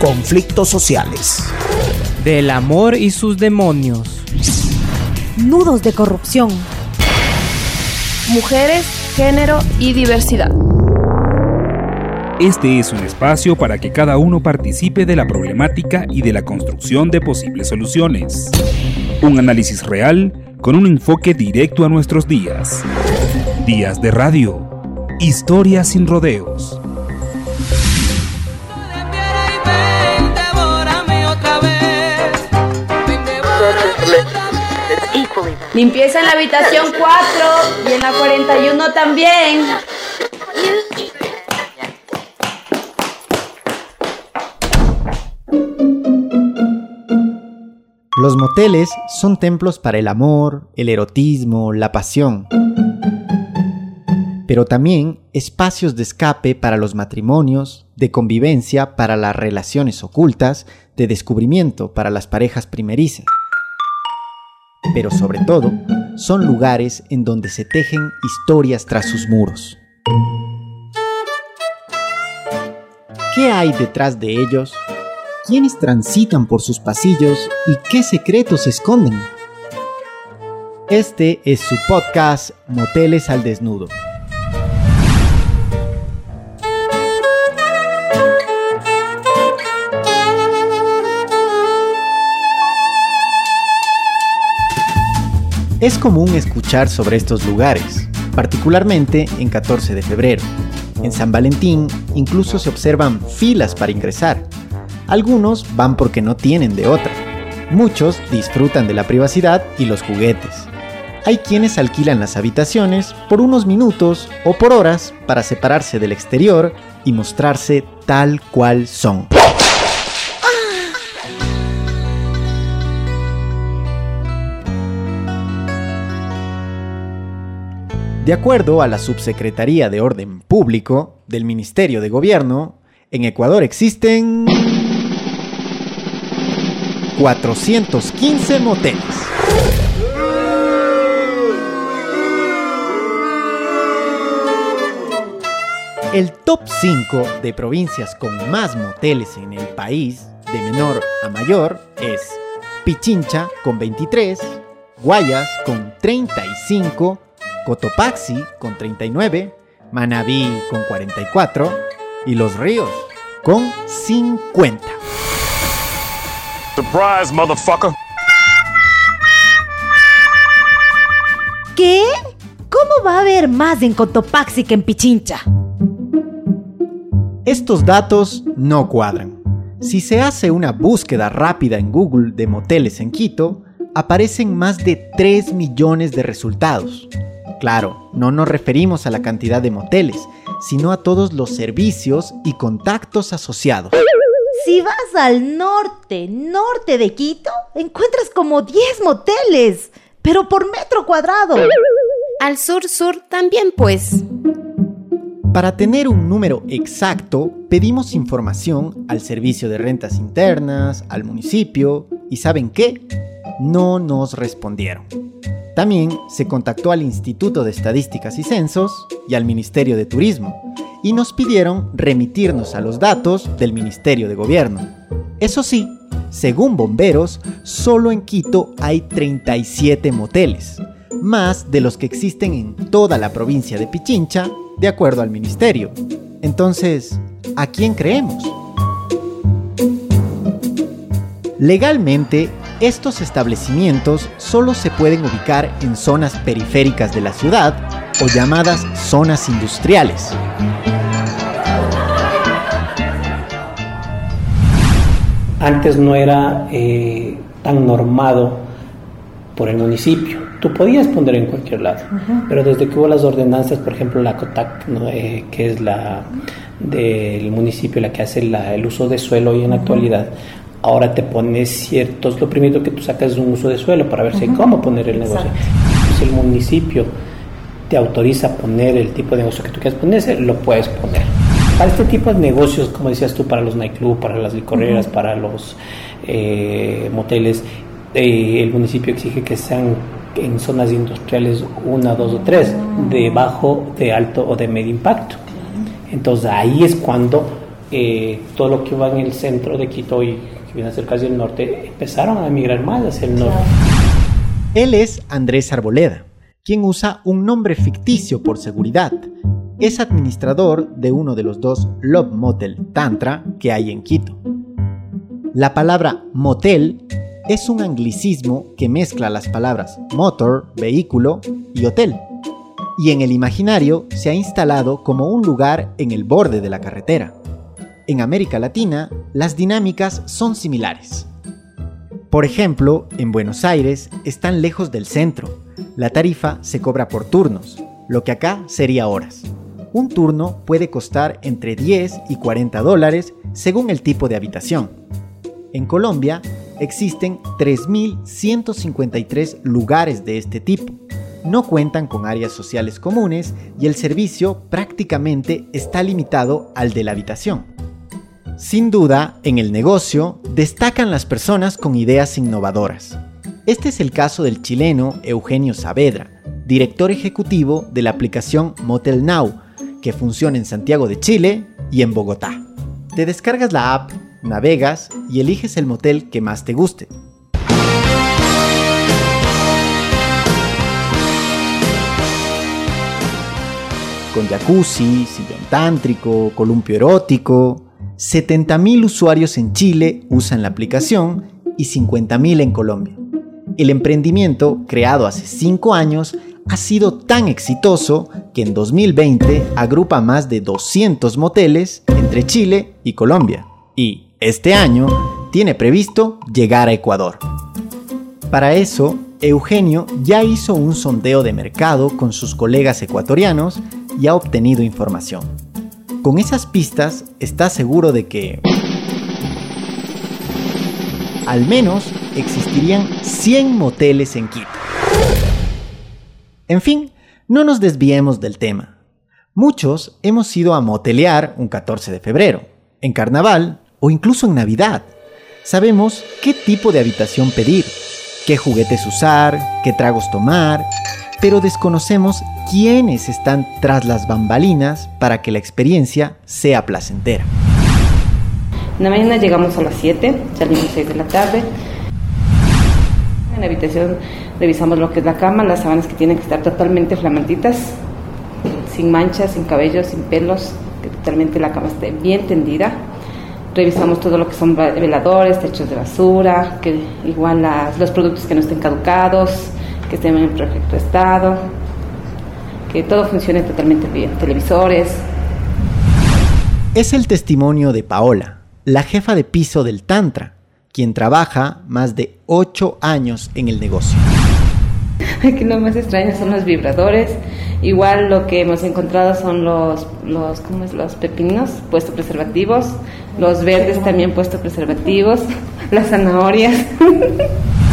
conflictos sociales, del amor y sus demonios, nudos de corrupción, mujeres, género y diversidad. Este es un espacio para que cada uno participe de la problemática y de la construcción de posibles soluciones. Un análisis real con un enfoque directo a nuestros días. Días de radio. Historias sin rodeos. Limpieza en la habitación 4 y en la 41 también. Los moteles son templos para el amor, el erotismo, la pasión, pero también espacios de escape para los matrimonios, de convivencia para las relaciones ocultas, de descubrimiento para las parejas primerizas. Pero sobre todo, son lugares en donde se tejen historias tras sus muros. ¿Qué hay detrás de ellos? quiénes transitan por sus pasillos y qué secretos se esconden. Este es su podcast Moteles al Desnudo. Es común escuchar sobre estos lugares, particularmente en 14 de febrero. En San Valentín incluso se observan filas para ingresar, algunos van porque no tienen de otra. Muchos disfrutan de la privacidad y los juguetes. Hay quienes alquilan las habitaciones por unos minutos o por horas para separarse del exterior y mostrarse tal cual son. De acuerdo a la Subsecretaría de Orden Público del Ministerio de Gobierno, en Ecuador existen 415 moteles. El top 5 de provincias con más moteles en el país, de menor a mayor, es Pichincha con 23, Guayas con 35, Cotopaxi con 39, Manabí con 44 y Los Ríos con 50. Surprise, motherfucker. ¿Qué? ¿Cómo va a haber más en Cotopaxi que en Pichincha? Estos datos no cuadran. Si se hace una búsqueda rápida en Google de moteles en Quito, aparecen más de 3 millones de resultados. Claro, no nos referimos a la cantidad de moteles, sino a todos los servicios y contactos asociados. Si vas al norte, norte de Quito, encuentras como 10 moteles, pero por metro cuadrado. Al sur, sur también, pues. Para tener un número exacto, pedimos información al Servicio de Rentas Internas, al municipio, y ¿saben qué? No nos respondieron. También se contactó al Instituto de Estadísticas y Censos y al Ministerio de Turismo, y nos pidieron remitirnos a los datos del Ministerio de Gobierno. Eso sí, según bomberos, solo en Quito hay 37 moteles, más de los que existen en toda la provincia de Pichincha, de acuerdo al ministerio. Entonces, ¿a quién creemos? Legalmente, estos establecimientos solo se pueden ubicar en zonas periféricas de la ciudad o llamadas zonas industriales. Antes no era eh, tan normado por el municipio. Tú podías poner en cualquier lado, pero desde que hubo las ordenanzas, por ejemplo la COTAC, eh, que es la del municipio la que hace el uso de suelo y en la actualidad, ahora te pones ciertos, lo primero que tú sacas es un uso de suelo para ver si cómo poner el negocio. Si el municipio te autoriza a poner el tipo de negocio que tú quieras poner, lo puedes poner. Para este tipo de negocios, como decías tú, para los nightclubs, para las licoreras, para los eh, moteles, eh, el municipio exige que sean en zonas industriales una, dos o tres, de bajo, de alto o de medio impacto. Entonces ahí es cuando eh, todo que va en el centro de Quito y que viene a ser casi el norte, empezaron a emigrar más hacia el norte. Él es Andrés Arboleda, quien usa un nombre ficticio por seguridad. Es administrador de uno de los dos Love Motel Tantra que hay en Quito. La palabra motel es un anglicismo que mezcla las palabras motor, vehículo y hotel, y en el imaginario se ha instalado como un lugar en el borde de la carretera. En América Latina, las dinámicas son similares. Por ejemplo, en Buenos Aires están lejos del centro. La tarifa se cobra por turnos, lo que acá sería horas. Un turno puede costar entre 10 y 40 dólares según el tipo de habitación. En Colombia existen 3.153 lugares de este tipo. No cuentan con áreas sociales comunes y el servicio prácticamente está limitado al de la habitación. Sin duda, en el negocio destacan las personas con ideas innovadoras. Este es el caso del chileno Eugenio Saavedra, director ejecutivo de la aplicación Motel Now, que funciona en Santiago de Chile y en Bogotá. Te descargas la app navegas y eliges el motel que más te guste. Con jacuzzi, sillón tántrico, columpio erótico, 70.000 usuarios en Chile usan la aplicación y 50.000 en Colombia. El emprendimiento, creado hace 5 años, ha sido tan exitoso que en 2020 agrupa más de 200 moteles entre Chile y Colombia. Y este año tiene previsto llegar a Ecuador. Para eso, Eugenio ya hizo un sondeo de mercado con sus colegas ecuatorianos y ha obtenido información. Con esas pistas está seguro de que al menos existirían 100 moteles en Quito. En fin, no nos desviemos del tema. Muchos hemos ido a motelear un 14 de febrero. En carnaval o incluso en Navidad. Sabemos qué tipo de habitación pedir, qué juguetes usar, qué tragos tomar, pero desconocemos quiénes están tras las bambalinas para que la experiencia sea placentera. En la mañana llegamos a las 7, salimos a 6 de la tarde. En la habitación revisamos lo que es la cama, las sábanas que tienen que estar totalmente flamantitas, sin manchas, sin cabello, sin pelos, que totalmente la cama esté bien tendida revisamos todo lo que son veladores, techos de basura, que igual los productos que no estén caducados, que estén en perfecto estado, que todo funcione totalmente bien, televisores. Es el testimonio de Paola, la jefa de piso del Tantra, quien trabaja más de 8 años en el negocio. Aquí lo más extraño son los vibradores. Igual lo que hemos encontrado son los, los, ¿cómo es? los pepinos puestos preservativos, los verdes también puestos preservativos, las zanahorias.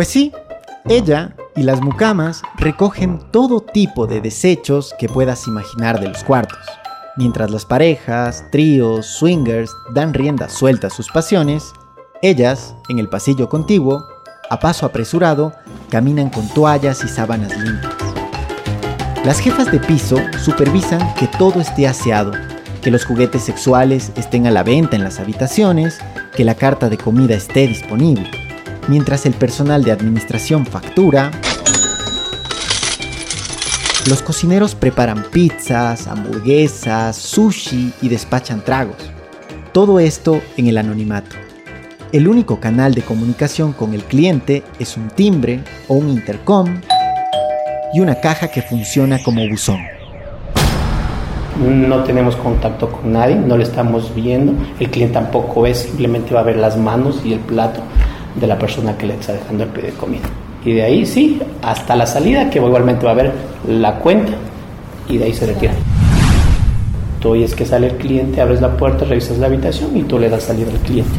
Pues sí, ella y las mucamas recogen todo tipo de desechos que puedas imaginar de los cuartos. Mientras las parejas, tríos, swingers dan rienda suelta a sus pasiones, ellas, en el pasillo contiguo, a paso apresurado, caminan con toallas y sábanas limpias. Las jefas de piso supervisan que todo esté aseado, que los juguetes sexuales estén a la venta en las habitaciones, que la carta de comida esté disponible, mientras el personal de administración factura, los cocineros preparan pizzas, hamburguesas, sushi y despachan tragos. Todo esto en el anonimato. El único canal de comunicación con el cliente es un timbre o un intercom y una caja que funciona como buzón. No tenemos contacto con nadie, no le estamos viendo, el cliente tampoco ve, simplemente va a ver las manos y el plato de la persona que le está dejando el pedido de comida. Y de ahí sí, hasta la salida, que igualmente va a ver la cuenta y de ahí se retira. Tú oyes que sale el cliente, abres la puerta, revisas la habitación y tú le das salida al cliente.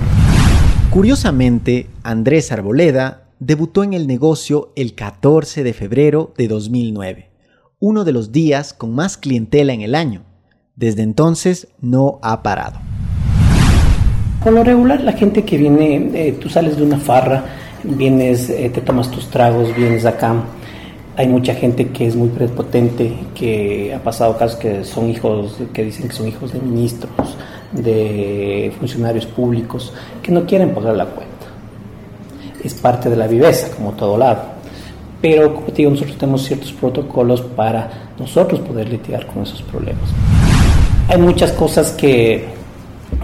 Curiosamente, Andrés Arboleda debutó en el negocio el 14 de febrero de 2009, uno de los días con más clientela en el año. Desde entonces no ha parado. Por lo regular, la gente que viene, eh, tú sales de una farra, vienes, eh, te tomas tus tragos, vienes acá, Hay mucha gente que es muy prepotente, que ha pasado casos que son hijos, que dicen que son hijos de ministros, de funcionarios públicos, que no quieren pagar la cuenta. Es parte de la viveza, como todo lado. Pero, como te digo, nosotros tenemos ciertos protocolos para nosotros poder litigar con esos problemas. Hay muchas cosas que,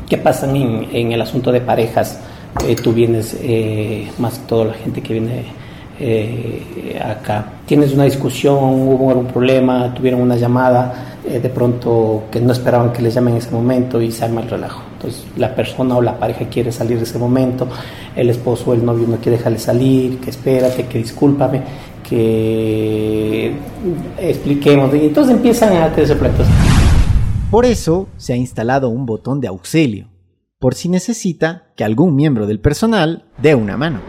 que pasan en, el asunto de parejas. Eh, tú vienes, eh, más que todo la gente que viene eh, acá, tienes una discusión, hubo algún problema, tuvieron una llamada, eh, de pronto que no esperaban que les llamen en ese momento y se arma el relajo. Entonces la persona o la pareja quiere salir de ese momento, el esposo o el novio no quiere dejarle salir, que espérate, que discúlpame, que expliquemos. Entonces empiezan a tener pleitos. Por eso se ha instalado un botón de auxilio, por si necesita que algún miembro del personal dé una mano.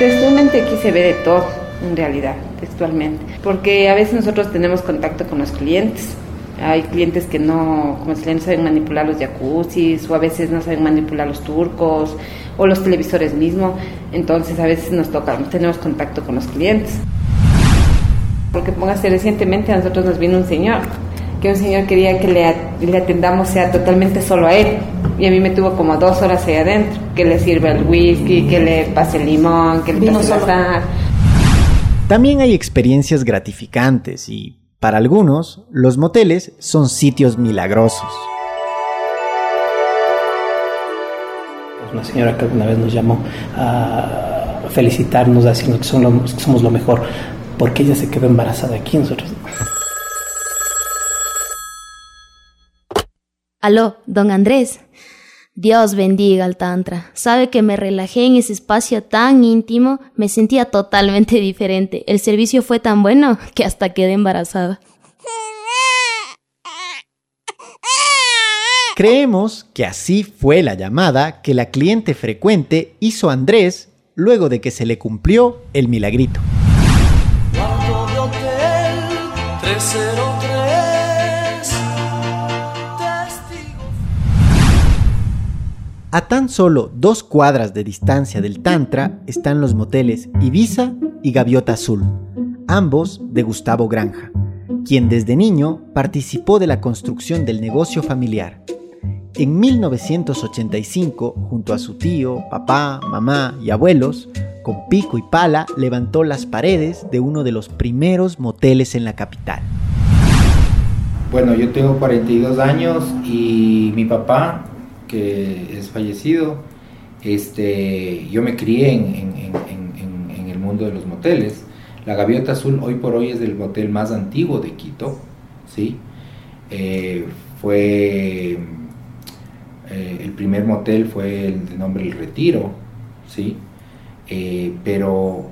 Textualmente aquí se ve de todo, en realidad, textualmente. Porque a veces nosotros tenemos contacto con los clientes. Hay clientes que no, como se no saben manipular los jacuzzis, o a veces no saben manipular los turcos, o los televisores mismos. Entonces a veces nos toca, tenemos contacto con los clientes. Porque póngase, recientemente a nosotros nos vino un señor, que un señor quería que le, le atendamos sea totalmente solo a él. Y a mí me tuvo como dos horas ahí adentro, que le sirva el whisky, que le pase el limón, que le pase la sal. También hay experiencias gratificantes y, para algunos, los moteles son sitios milagrosos. Una señora que alguna vez nos llamó a felicitarnos, a decirnos que, son lo- que somos lo mejor, porque ella se quedó embarazada aquí nosotros. Aló, don Andrés. Dios bendiga al Tantra. Sabe que me relajé en ese espacio tan íntimo, me sentía totalmente diferente. El servicio fue tan bueno que hasta quedé embarazada. Creemos que así fue la llamada que la cliente frecuente hizo a Andrés luego de que se le cumplió el milagrito. 303 Testigo A tan solo dos cuadras de distancia del Tantra están los moteles Ibiza y Gaviota Azul, ambos de Gustavo Granja, quien desde niño participó de la construcción del negocio familiar. En 1985, junto a su tío, papá, mamá y abuelos, con pico y pala levantó las paredes de uno de los primeros moteles en la capital. Bueno, yo tengo 42 años y mi papá, que es fallecido, este, yo me crié en, el mundo de los moteles. La Gaviota Azul hoy por hoy es el motel más antiguo de Quito, ¿sí? Eh, fue, eh, el primer motel fue el de nombre El Retiro, ¿sí? Eh, pero,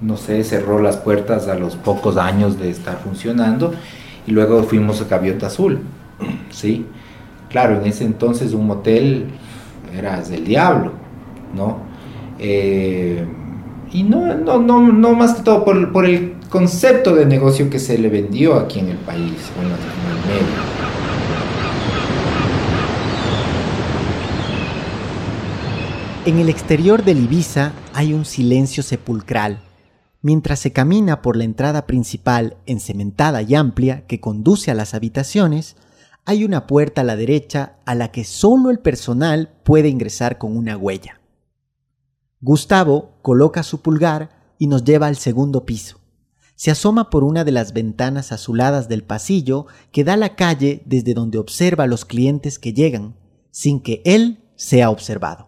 no sé, cerró las puertas a los pocos años de estar funcionando y luego fuimos a Gaviota Azul, ¿sí? Claro, en ese entonces un motel era del diablo, ¿no? Eh, y no, no, no, no más que todo por, por el concepto de negocio que se le vendió aquí en el país, en el medio. En el exterior del Ibiza hay un silencio sepulcral. Mientras se camina por la entrada principal encementada y amplia que conduce a las habitaciones, hay una puerta a la derecha a la que solo el personal puede ingresar con una huella. Gustavo coloca su pulgar y nos lleva al segundo piso. Se asoma por una de las ventanas azuladas del pasillo que da a la calle desde donde observa a los clientes que llegan, sin que él sea observado.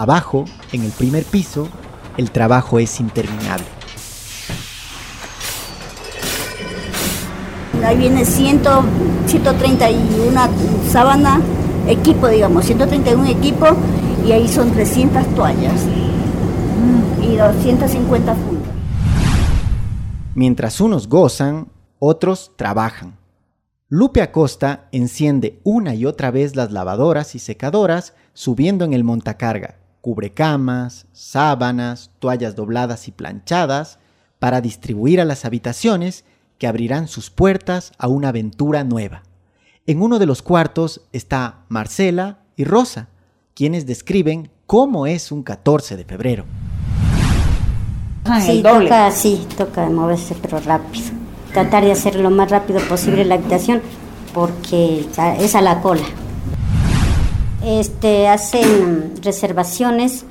Abajo, en el primer piso, el trabajo es interminable. Ahí viene 100, 131 sábana, equipo, digamos, 131 equipo y ahí son 300 toallas y 250 fundas. Mientras unos gozan, otros trabajan. Lupe Acosta enciende una y otra vez las lavadoras y secadoras subiendo en el montacarga, cubrecamas, sábanas, toallas dobladas y planchadas para distribuir a las habitaciones que abrirán sus puertas a una aventura nueva. En uno de los cuartos está Marcela y Rosa, quienes describen cómo es un 14 de febrero. Sí, toca, sí, toca moverse, pero rápido. Tratar de hacer lo más rápido posible la habitación, porque ya es a la cola. Este, hacen reservaciones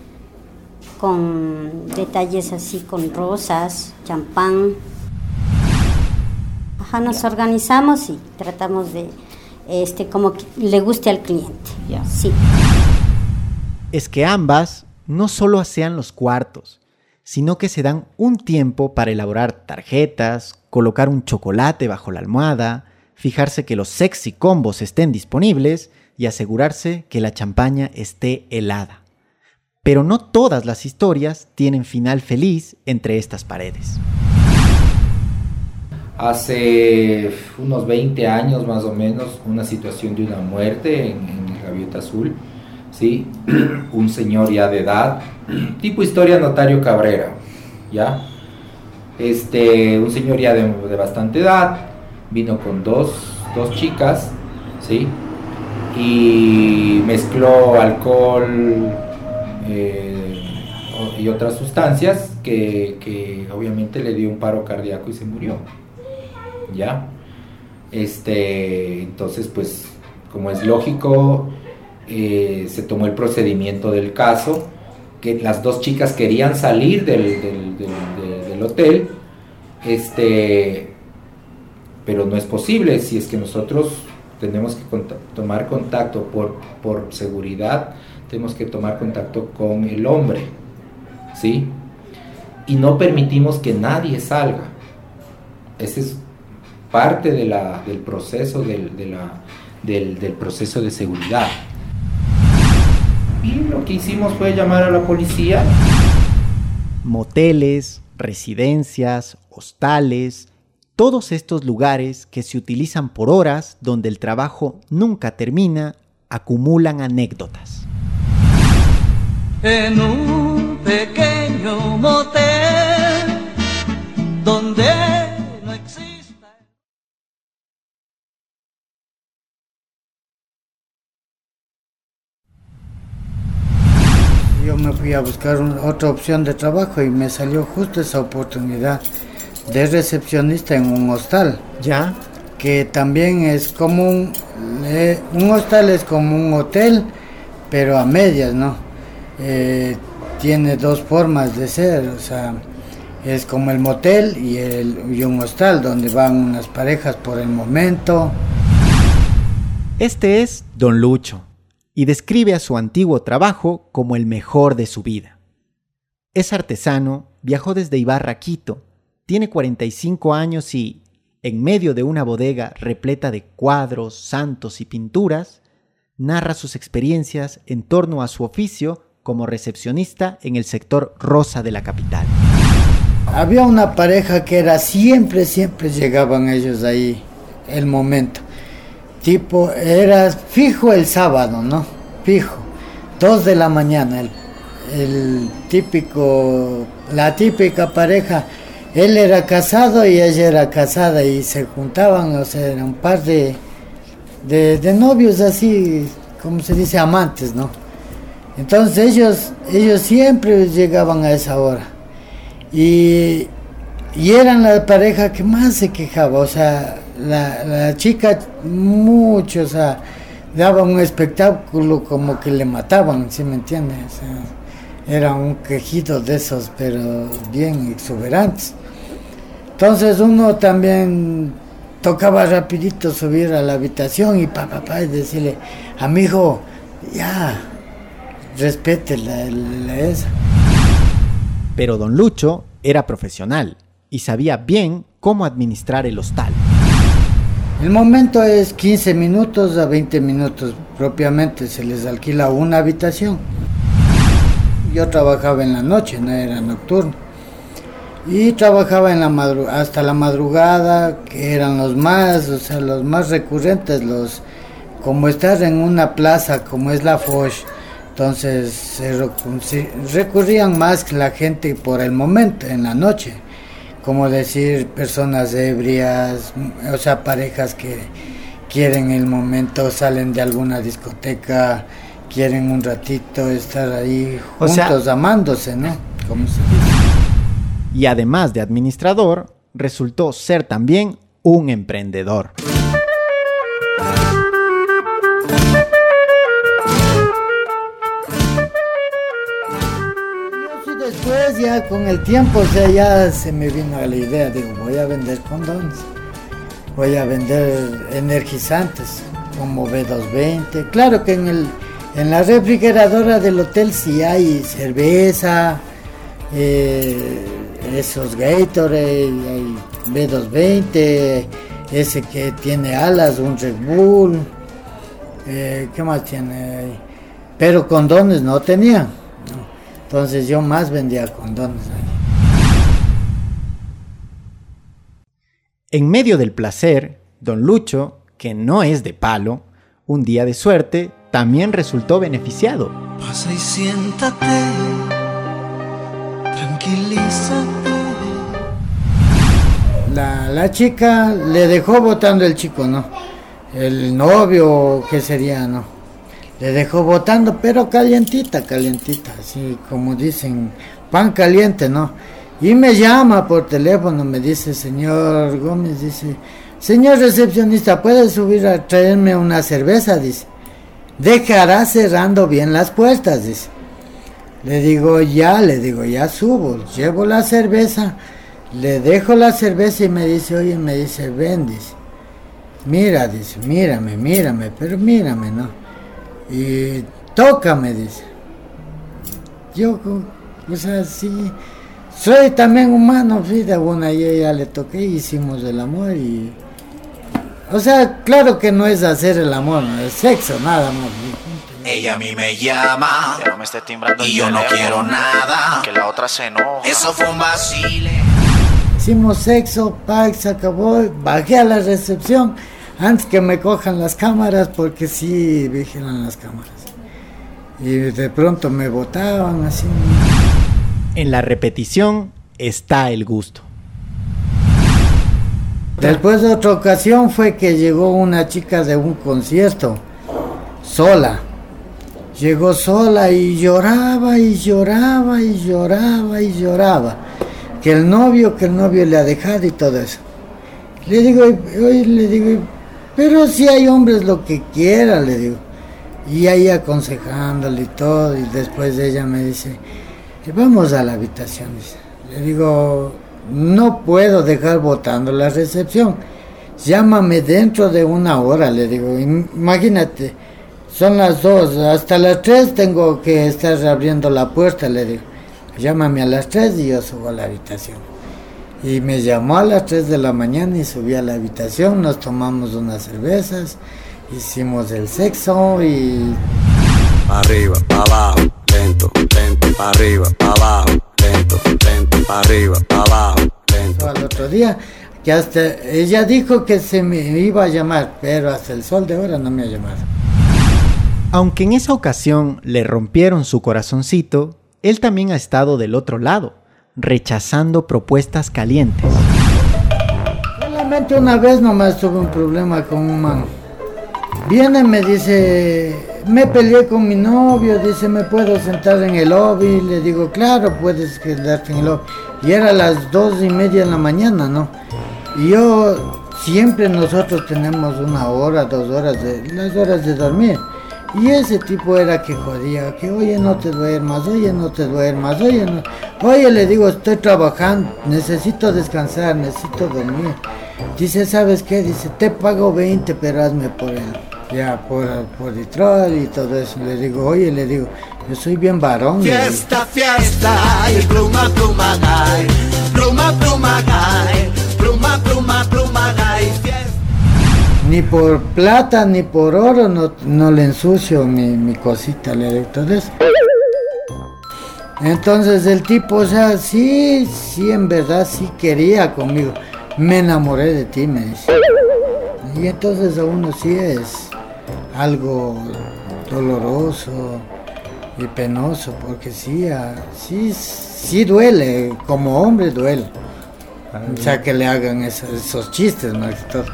con detalles así, con rosas, champán. Ajá, nos organizamos y tratamos de, este, como que le guste al cliente. Sí. Es que ambas no solo asean los cuartos, sino que se dan un tiempo para elaborar tarjetas, colocar un chocolate bajo la almohada, fijarse que los sexy combos estén disponibles y asegurarse que la champaña esté helada. Pero no todas las historias tienen final feliz entre estas paredes. Hace unos 20 años más o menos, una situación de una muerte en, en el Gaviota Azul, ¿sí? un señor ya de edad, tipo historia notario Cabrera, ¿ya? Este, un señor ya de, de bastante edad, vino con dos, dos chicas, ¿sí? Y mezcló alcohol eh, y otras sustancias que, que obviamente le dio un paro cardíaco y se murió. ¿ya? Este, entonces, pues, como es lógico, eh, se tomó el procedimiento del caso, que las dos chicas querían salir del, del, del, del hotel, este, pero no es posible si es que nosotros tenemos que tomar contacto por, por seguridad, tenemos que tomar contacto con el hombre, ¿sí? Y no permitimos que nadie salga. Ese es parte del proceso del, del, del proceso de seguridad. Y lo que hicimos fue llamar a la policía. Moteles, residencias, hostales, todos estos lugares que se utilizan por horas donde el trabajo nunca termina, acumulan anécdotas. En un pequeño motel donde no existe. Yo me fui a buscar un- otra opción de trabajo y me salió justo esa oportunidad de recepcionista en un hostal. ¿Ya? Que también es como un... eh, un hostal es como un hotel, pero a medias, ¿no? Eh, tiene dos formas de ser, o sea, es como el motel y, el, y un hostal donde van unas parejas por el momento. Este es Don Lucho y describe a su antiguo trabajo como el mejor de su vida. Es artesano, viajó desde Ibarra a Quito, tiene 45 años y, en medio de una bodega repleta de cuadros, santos y pinturas, narra sus experiencias en torno a su oficio como recepcionista en el sector rosa de la capital. Había una pareja que era siempre, siempre llegaban ellos ahí, el momento. Tipo, era fijo el sábado, ¿no? Fijo. Dos de la mañana, el, el típico, la típica pareja. Él era casado y ella era casada y se juntaban, o sea, era un par de, de, novios así, como se dice, amantes, ¿no? Entonces ellos, ellos siempre llegaban a esa hora. Y, y eran la pareja que más se quejaba, o sea, la, la chica mucho, o sea, daba un espectáculo como que le mataban, ¿sí me entiendes? Era un quejido de esos, pero bien exuberantes. Entonces uno también tocaba rapidito subir a la habitación y papá, pa, pa, y decirle, amigo, ya, respete la, la esa. Pero don Lucho era profesional y sabía bien cómo administrar el hostal. El momento es 15 minutos a 20 minutos propiamente, se les alquila una habitación. Yo trabajaba en la noche, no era nocturno. Y trabajaba en la madru hasta la madrugada, que eran los más, o sea, los más recurrentes, los como estar en una plaza como es la Foch, entonces se recurrían más que la gente por el momento, en la noche como decir personas ebrias, o sea, parejas que quieren el momento, salen de alguna discoteca, quieren un ratito estar ahí O sea- juntos, amándose, ¿no? Como se dice. Y además de administrador, resultó ser también un emprendedor. Después ya con el tiempo, o sea, ya se me vino la idea, digo, voy a vender condones, voy a vender energizantes como B220. Claro que en, el, en la refrigeradora del hotel sí hay cerveza, eh, esos Gatorade, hay B220, ese que tiene alas, un Red Bull, eh, ¿qué más tiene? Pero condones no tenía. ¿no? Entonces yo más vendía condones. En medio del placer, don Lucho, que no es de palo, un día de suerte, también resultó beneficiado. Pasa y siéntate, La, la chica le dejó votando el chico, ¿no? El novio, ¿qué sería, no? Le dejó votando, pero calientita, calientita, así como dicen, pan caliente, ¿no? Y me llama por teléfono, me dice, señor Gómez, dice, señor recepcionista, ¿puede subir a traerme una cerveza? Dice, dejará cerrando bien las puertas, dice. Le digo, ya, le digo, ya subo, llevo la cerveza, le dejo la cerveza y me dice, oye, me dice, ven, mira, dice, mírame, mírame, pero mírame, ¿no? Y tócame, dice. Yo, o sea, sí, soy también humano, de una y ella le toqué, hicimos el amor y... O sea, claro que no es hacer el amor, no es sexo, nada más. Ella a mí me llama Que no me esté timbrando el y yo no quiero nada. Que la otra se enoja. Eso fue un vacile. Hicimos sexo, pack, se acabó, bajé a la recepción antes que me cojan las cámaras porque sí vigilan las cámaras. Y de pronto me botaban así. En la repetición está el gusto. Después de otra ocasión fue que llegó una chica de un concierto, sola. Llegó sola y lloraba y lloraba y lloraba y lloraba. Que el novio, que el novio le ha dejado y todo eso. Le digo, hoy le digo, pero si hay hombres lo que quiera, le digo. Y ahí aconsejándole y todo. Y después ella me dice, vamos a la habitación. Le digo, no puedo dejar votando la recepción. Llámame dentro de una hora, le digo. Imagínate, son las dos, hasta las tres tengo que estar abriendo la puerta, le digo. Llámame a las tres y yo subo a la habitación. Y me llamó a las 3 de la mañana y subí a la habitación, nos tomamos unas cervezas, hicimos el sexo y... Arriba, abajo, lento, lento, pa' arriba, pa' abajo, lento, lento, pa' arriba, pa' abajo, lento. Al otro día, que hasta ella dijo que se me iba a llamar, pero hasta el sol de ahora no me ha llamado. Aunque en esa ocasión le rompieron su corazoncito, él también ha estado del otro lado, rechazando propuestas calientes. Solamente una vez nomás tuve un problema con un man. Viene me dice, me peleé con mi novio, dice, ¿me puedo sentar en el lobby? Le digo, claro, puedes quedarte en el lobby. Y era las dos y media de la mañana, ¿no? Y yo, siempre nosotros tenemos una hora, dos horas, de, las horas de dormir. Y ese tipo era que jodía, que oye no te duermas, oye no te duermas, oye no. Oye le digo, estoy trabajando, necesito descansar, necesito dormir. Dice, ¿sabes qué? Dice, te pago 20, pero hazme por él. Ya, por, por Detroit y todo eso. Le digo, oye, le digo, yo soy bien varón. Fiesta, fiesta, y pluma, pluma. Pluma, pluma. Pluma, pluma, pluma. Ni por plata ni por oro no, no le ensucio mi, mi cosita, le digo todo eso. Entonces el tipo, o sea, sí, sí, en verdad sí quería conmigo. Me enamoré de ti, me dice. Y entonces a uno sí es algo doloroso y penoso, porque sí, ah, sí, sí duele, como hombre duele. O sea, que le hagan esos, esos chistes, más que todo.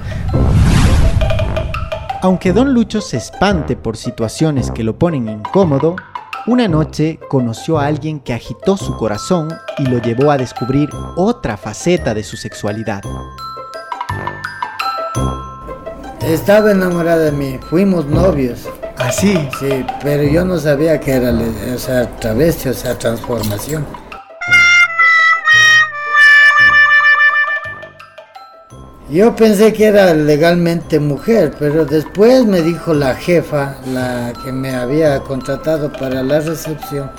Aunque don Lucho se espante por situaciones que lo ponen incómodo, una noche conoció a alguien que agitó su corazón y lo llevó a descubrir otra faceta de su sexualidad. Estaba enamorada de mí, fuimos novios. ¿Así? Sí, pero yo no sabía que era o sea, travesti, o sea, transformación. Yo pensé que era legalmente mujer, pero después me dijo la jefa, la que me había contratado para la recepción,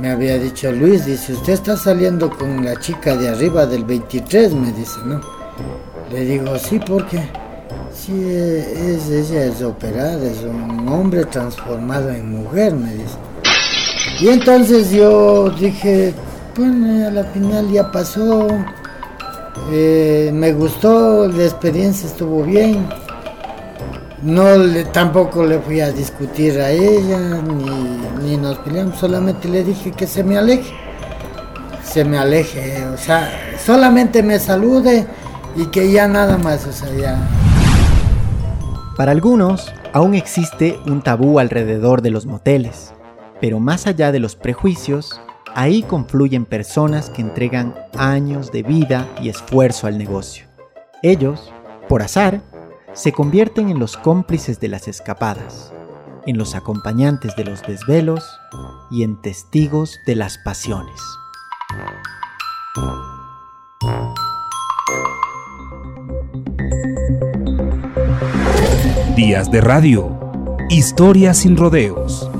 me había dicho, Luis, dice, usted está saliendo con la chica de arriba del 23, me dice, ¿no? Le digo, sí, porque sí, es, ella es operada, es un hombre transformado en mujer, me dice. Y entonces yo dije, bueno, a la final ya pasó, eh, me gustó, la experiencia estuvo bien. No tampoco le fui a discutir a ella, ni, ni nos peleamos, solamente le dije que se me aleje. Se me aleje, o sea, solamente me salude y que ya nada más, o sea, ya. Para algunos, aún existe un tabú alrededor de los moteles, pero más allá de los prejuicios, ahí confluyen personas que entregan años de vida y esfuerzo al negocio. Ellos, por azar, se convierten en los cómplices de las escapadas, en los acompañantes de los desvelos y en testigos de las pasiones. Días de radio. Historias sin rodeos.